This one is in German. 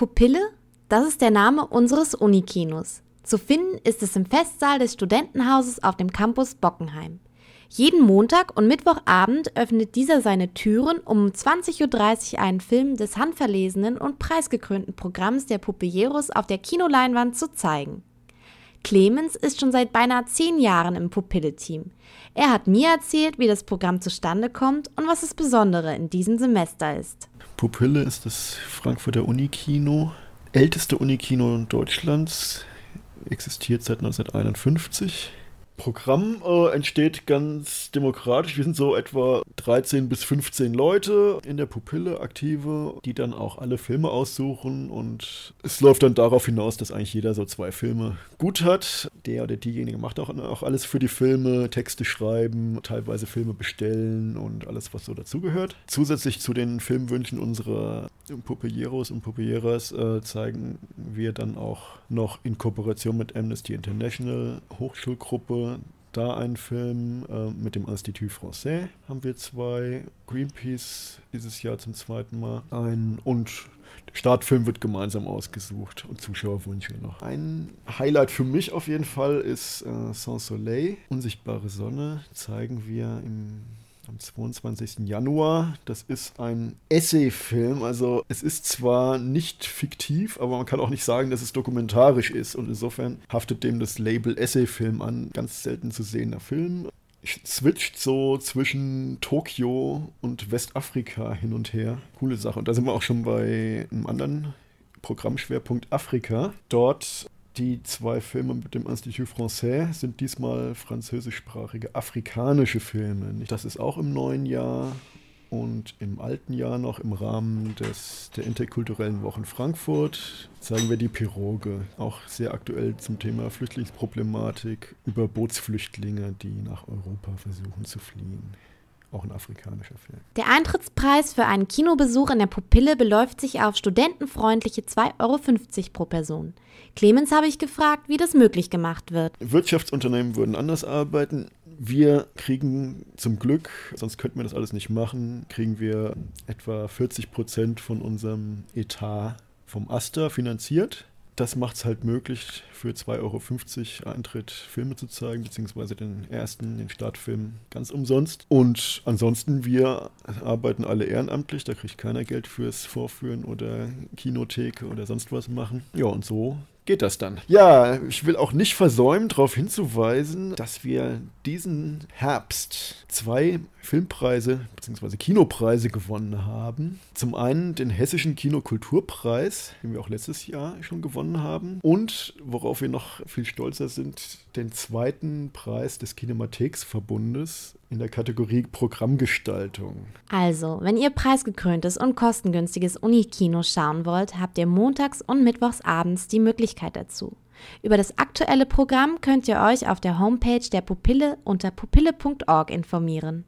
Pupille, das ist der Name unseres Unikinos. Zu finden ist es im Festsaal des Studentenhauses auf dem Campus Bockenheim. Jeden Montag und Mittwochabend öffnet dieser seine Türen, um 20.30 Uhr einen Film des handverlesenen und preisgekrönten Programms der Pupilleros auf der Kinoleinwand zu zeigen. Clemens ist schon seit beinahe zehn Jahren im Pupille-Team. Er hat mir erzählt, wie das Programm zustande kommt und was das Besondere in diesem Semester ist. Pupille ist das Frankfurter Unikino, älteste Unikino Deutschlands, existiert seit 1951 Programm äh, entsteht ganz demokratisch. Wir sind so etwa 13 bis 15 Leute in der Pupille aktive, die dann auch alle Filme aussuchen und es läuft dann darauf hinaus, dass eigentlich jeder so zwei Filme gut hat. Der oder diejenige macht auch, auch alles für die Filme, Texte schreiben, teilweise Filme bestellen und alles, was so dazugehört. Zusätzlich zu den Filmwünschen unserer Pupilleros und Pupilleras äh, zeigen wir dann auch noch in Kooperation mit Amnesty International Hochschulgruppe da ein Film äh, mit dem Institut Français haben wir zwei. Greenpeace dieses Jahr zum zweiten Mal. Ein und der Startfilm wird gemeinsam ausgesucht und Zuschauerwünsche noch. Ein Highlight für mich auf jeden Fall ist äh, Sans Soleil. Unsichtbare Sonne zeigen wir im am 22. Januar. Das ist ein Essayfilm. Also es ist zwar nicht fiktiv, aber man kann auch nicht sagen, dass es dokumentarisch ist. Und insofern haftet dem das Label Essayfilm an. Ganz selten zu sehender Film. Switcht so zwischen Tokio und Westafrika hin und her. Coole Sache. Und da sind wir auch schon bei einem anderen Programmschwerpunkt Afrika. Dort die zwei Filme mit dem Institut Français sind diesmal französischsprachige afrikanische Filme. Das ist auch im neuen Jahr und im alten Jahr noch im Rahmen des, der interkulturellen Wochen Frankfurt zeigen wir die Piroge, auch sehr aktuell zum Thema Flüchtlingsproblematik über Bootsflüchtlinge, die nach Europa versuchen zu fliehen auch ein afrikanischer Film. Der Eintrittspreis für einen Kinobesuch in der Pupille beläuft sich auf studentenfreundliche 2,50 Euro pro Person. Clemens habe ich gefragt, wie das möglich gemacht wird. Wirtschaftsunternehmen würden anders arbeiten. Wir kriegen zum Glück, sonst könnten wir das alles nicht machen, kriegen wir etwa 40 Prozent von unserem Etat vom Aster finanziert das macht es halt möglich, für 2,50 Euro Eintritt Filme zu zeigen, beziehungsweise den ersten, den Startfilm, ganz umsonst. Und ansonsten, wir arbeiten alle ehrenamtlich, da kriegt keiner Geld fürs Vorführen oder Kinothek oder sonst was machen. Ja, und so geht das dann. Ja, ich will auch nicht versäumen, darauf hinzuweisen, dass wir diesen Herbst zwei Filmpreise bzw. Kinopreise gewonnen haben. Zum einen den Hessischen Kinokulturpreis, den wir auch letztes Jahr schon gewonnen haben. Und worauf wir noch viel stolzer sind, den zweiten Preis des Kinematheksverbundes in der Kategorie Programmgestaltung. Also, wenn ihr preisgekröntes und kostengünstiges Unikino schauen wollt, habt ihr montags und mittwochs abends die Möglichkeit dazu. Über das aktuelle Programm könnt ihr euch auf der Homepage der Pupille unter pupille.org informieren.